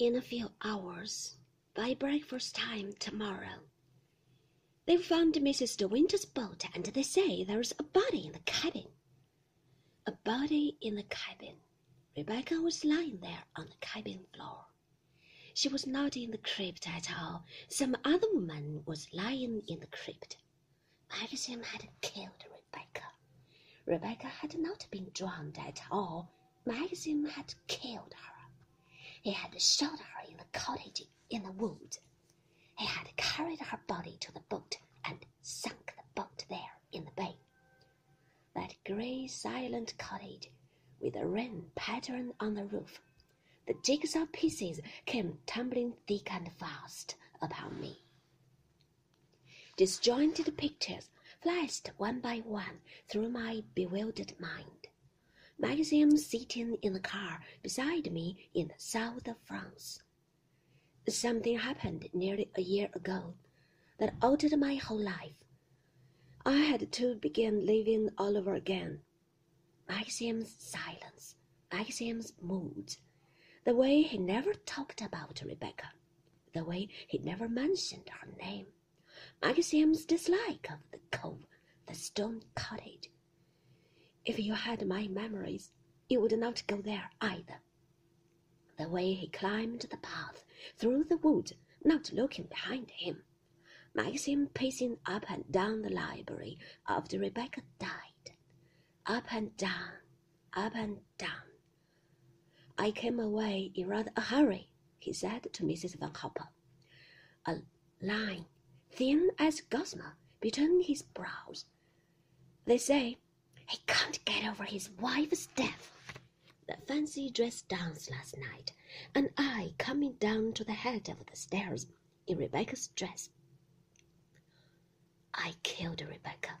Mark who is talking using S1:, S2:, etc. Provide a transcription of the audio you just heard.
S1: in a few hours, by breakfast time tomorrow. They've found Mrs. De Winter's boat, and they say there's a body in the cabin. A body in the cabin. Rebecca was lying there on the cabin floor. She was not in the crypt at all. Some other woman was lying in the crypt. Maxim had killed Rebecca. Rebecca had not been drowned at all. Maxim had killed her. He had shot her in the cottage in the wood. He had carried her body to the boat and sunk the boat there in the bay. That grey, silent cottage, with the rain pattern on the roof. The jigsaw pieces came tumbling thick and fast upon me. Disjointed pictures flashed one by one through my bewildered mind. Maxim sitting in the car beside me in the south of France. Something happened nearly a year ago that altered my whole life. I had to begin living all over again. Maxim's silence, Maxim's moods, the way he never talked about Rebecca, the way he never mentioned her name, Maxim's dislike of the cove, the stone cottage. If you had my memories, you would not go there either. The way he climbed the path through the wood, not looking behind him. Maxim pacing up and down the library after Rebecca died. Up and down, up and down. I came away in rather a hurry, he said to Mrs. Van Hopper. A line, thin as gossamer, between his brows. They say he can't get over his wife's death. The fancy dress dance last night, and I coming down to the head of the stairs in Rebecca's dress. I killed Rebecca.